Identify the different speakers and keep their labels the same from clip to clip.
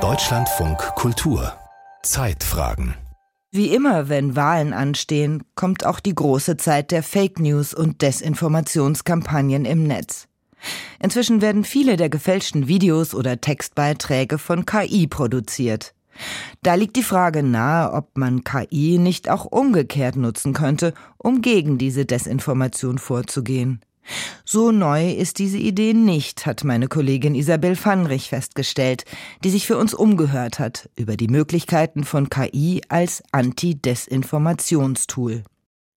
Speaker 1: Deutschlandfunk Kultur Zeitfragen
Speaker 2: wie immer, wenn Wahlen anstehen, kommt auch die große Zeit der Fake News und Desinformationskampagnen im Netz. Inzwischen werden viele der gefälschten Videos oder Textbeiträge von KI produziert. Da liegt die Frage nahe, ob man KI nicht auch umgekehrt nutzen könnte, um gegen diese Desinformation vorzugehen. So neu ist diese Idee nicht, hat meine Kollegin Isabel Fannrich festgestellt, die sich für uns umgehört hat über die Möglichkeiten von KI als Anti-Desinformationstool.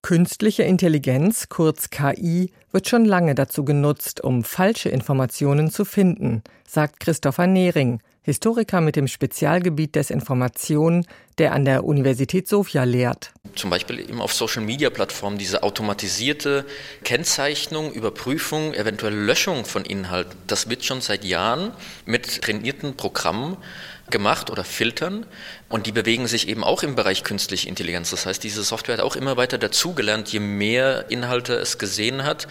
Speaker 3: Künstliche Intelligenz, kurz KI, wird schon lange dazu genutzt, um falsche Informationen zu finden, sagt Christopher Nehring, Historiker mit dem Spezialgebiet Desinformation, der an der Universität Sofia lehrt.
Speaker 4: Zum Beispiel eben auf Social-Media-Plattformen diese automatisierte Kennzeichnung, Überprüfung, eventuell Löschung von Inhalten, das wird schon seit Jahren mit trainierten Programmen gemacht oder filtern und die bewegen sich eben auch im Bereich künstliche Intelligenz. Das heißt, diese Software hat auch immer weiter dazugelernt. Je mehr Inhalte es gesehen hat,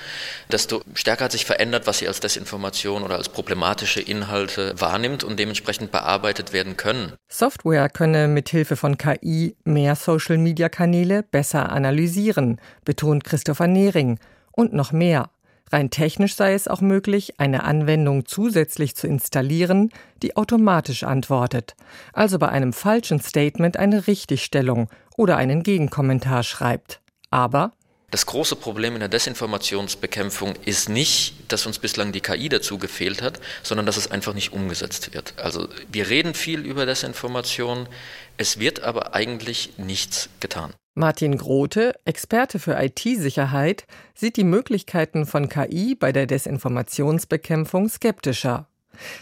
Speaker 4: desto stärker hat sich verändert, was sie als Desinformation oder als problematische Inhalte wahrnimmt und dementsprechend bearbeitet werden können.
Speaker 3: Software könne mithilfe von KI mehr Social-Media-Kanäle besser analysieren, betont Christopher Nehring. Und noch mehr. Rein technisch sei es auch möglich, eine Anwendung zusätzlich zu installieren, die automatisch antwortet, also bei einem falschen Statement eine Richtigstellung oder einen Gegenkommentar schreibt. Aber
Speaker 4: das große Problem in der Desinformationsbekämpfung ist nicht, dass uns bislang die KI dazu gefehlt hat, sondern dass es einfach nicht umgesetzt wird. Also wir reden viel über Desinformation, es wird aber eigentlich nichts getan.
Speaker 3: Martin Grote, Experte für IT-Sicherheit, sieht die Möglichkeiten von KI bei der Desinformationsbekämpfung skeptischer.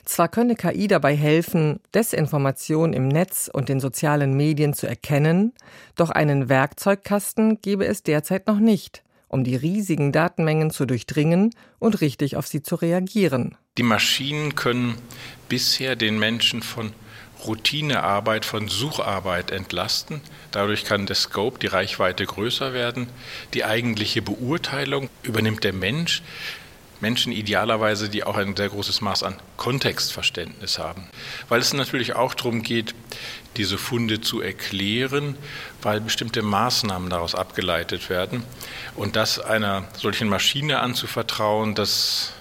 Speaker 3: Zwar könne KI dabei helfen, Desinformation im Netz und den sozialen Medien zu erkennen, doch einen Werkzeugkasten gebe es derzeit noch nicht, um die riesigen Datenmengen zu durchdringen und richtig auf sie zu reagieren.
Speaker 5: Die Maschinen können bisher den Menschen von Routinearbeit, von Sucharbeit entlasten. Dadurch kann der Scope, die Reichweite größer werden. Die eigentliche Beurteilung übernimmt der Mensch. Menschen idealerweise, die auch ein sehr großes Maß an Kontextverständnis haben. Weil es natürlich auch darum geht, diese Funde zu erklären, weil bestimmte Maßnahmen daraus abgeleitet werden. Und das einer solchen Maschine anzuvertrauen, das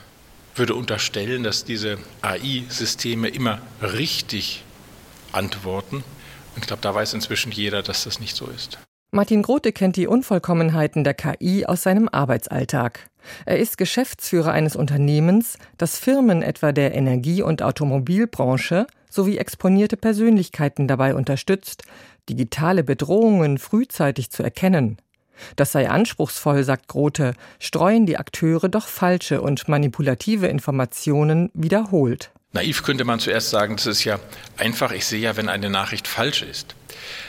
Speaker 5: würde unterstellen, dass diese AI-Systeme immer richtig antworten. Und ich glaube, da weiß inzwischen jeder, dass das nicht so ist.
Speaker 3: Martin Grote kennt die Unvollkommenheiten der KI aus seinem Arbeitsalltag. Er ist Geschäftsführer eines Unternehmens, das Firmen etwa der Energie- und Automobilbranche sowie exponierte Persönlichkeiten dabei unterstützt, digitale Bedrohungen frühzeitig zu erkennen. Das sei anspruchsvoll, sagt Grote, streuen die Akteure doch falsche und manipulative Informationen wiederholt.
Speaker 5: Naiv könnte man zuerst sagen, das ist ja einfach, ich sehe ja, wenn eine Nachricht falsch ist.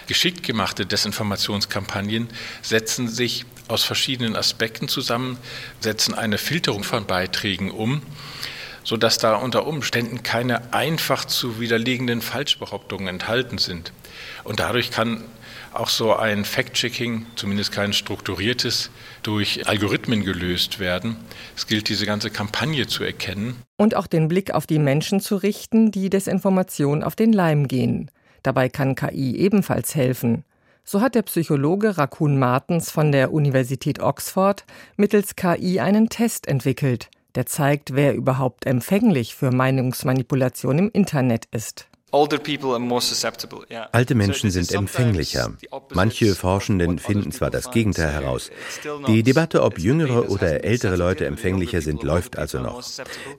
Speaker 5: Geschickt gemachte Desinformationskampagnen setzen sich aus verschiedenen Aspekten zusammen, setzen eine Filterung von Beiträgen um, sodass da unter Umständen keine einfach zu widerlegenden Falschbehauptungen enthalten sind. Und dadurch kann auch so ein Fact-Checking, zumindest kein strukturiertes, durch Algorithmen gelöst werden. Es gilt, diese ganze Kampagne zu erkennen.
Speaker 3: Und auch den Blick auf die Menschen zu richten, die Desinformation auf den Leim gehen. Dabei kann KI ebenfalls helfen. So hat der Psychologe Rakun Martens von der Universität Oxford mittels KI einen Test entwickelt, der zeigt, wer überhaupt empfänglich für Meinungsmanipulation im Internet ist.
Speaker 6: Alte Menschen sind empfänglicher. Manche Forschenden finden zwar das Gegenteil heraus. Die Debatte, ob jüngere oder ältere Leute empfänglicher sind, läuft also noch.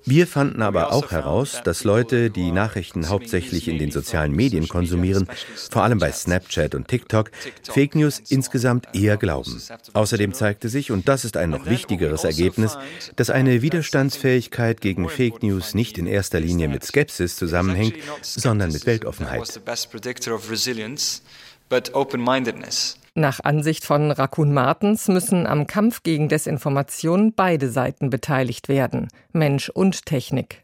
Speaker 6: Wir fanden aber auch heraus, dass Leute, die Nachrichten hauptsächlich in den sozialen Medien konsumieren, vor allem bei Snapchat und TikTok, Fake News insgesamt eher glauben. Außerdem zeigte sich, und das ist ein noch wichtigeres also Ergebnis, dass eine Widerstandsfähigkeit gegen Fake News nicht in erster Linie mit Skepsis zusammenhängt, sondern sondern mit Weltoffenheit.
Speaker 3: Nach Ansicht von Rakun Martens müssen am Kampf gegen Desinformation beide Seiten beteiligt werden, Mensch und Technik.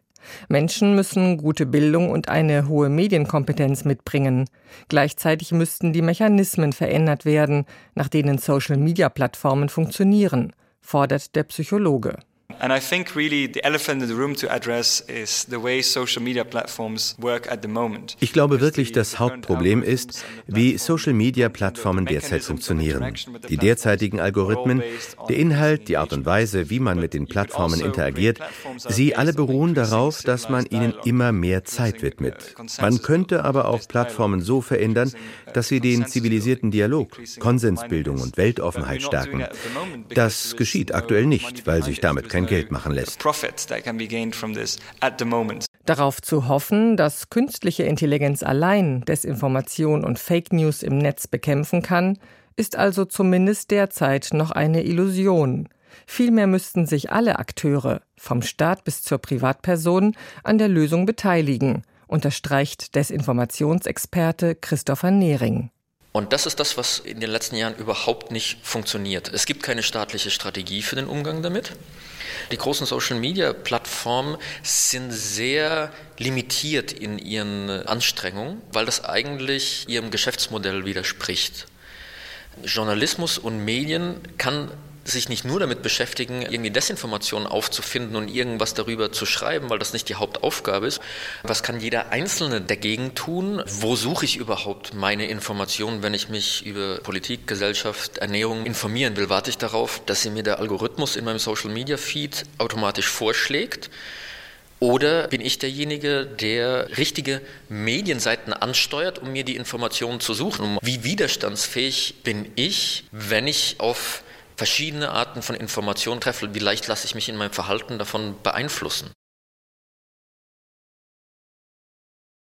Speaker 3: Menschen müssen gute Bildung und eine hohe Medienkompetenz mitbringen. Gleichzeitig müssten die Mechanismen verändert werden, nach denen Social-Media-Plattformen funktionieren, fordert der Psychologe.
Speaker 7: And I think really the elephant in the room to address is the way social media platforms work at the moment.
Speaker 6: Ich glaube wirklich, das Hauptproblem ist, wie Social Media Plattformen derzeit funktionieren. Die derzeitigen Algorithmen, der Inhalt, die Art und Weise, wie man mit den Plattformen interagiert, sie alle beruhen darauf, dass man ihnen immer mehr Zeit widmet. Man könnte aber auch Plattformen so verändern, dass sie den zivilisierten Dialog, Konsensbildung und Weltoffenheit stärken. Das geschieht aktuell nicht, weil sich damit kein Geld machen lässt.
Speaker 3: Darauf zu hoffen, dass künstliche Intelligenz allein Desinformation und Fake News im Netz bekämpfen kann, ist also zumindest derzeit noch eine Illusion. Vielmehr müssten sich alle Akteure, vom Staat bis zur Privatperson, an der Lösung beteiligen, unterstreicht Desinformationsexperte Christopher Nehring.
Speaker 4: Und das ist das, was in den letzten Jahren überhaupt nicht funktioniert. Es gibt keine staatliche Strategie für den Umgang damit. Die großen Social-Media-Plattformen sind sehr limitiert in ihren Anstrengungen, weil das eigentlich ihrem Geschäftsmodell widerspricht. Journalismus und Medien kann sich nicht nur damit beschäftigen, irgendwie Desinformationen aufzufinden und irgendwas darüber zu schreiben, weil das nicht die Hauptaufgabe ist. Was kann jeder Einzelne dagegen tun? Wo suche ich überhaupt meine Informationen, wenn ich mich über Politik, Gesellschaft, Ernährung informieren will? Warte ich darauf, dass sie mir der Algorithmus in meinem Social Media Feed automatisch vorschlägt? Oder bin ich derjenige, der richtige Medienseiten ansteuert, um mir die Informationen zu suchen? Wie widerstandsfähig bin ich, wenn ich auf verschiedene Arten von Informationen treffe, wie leicht lasse ich mich in meinem Verhalten davon beeinflussen.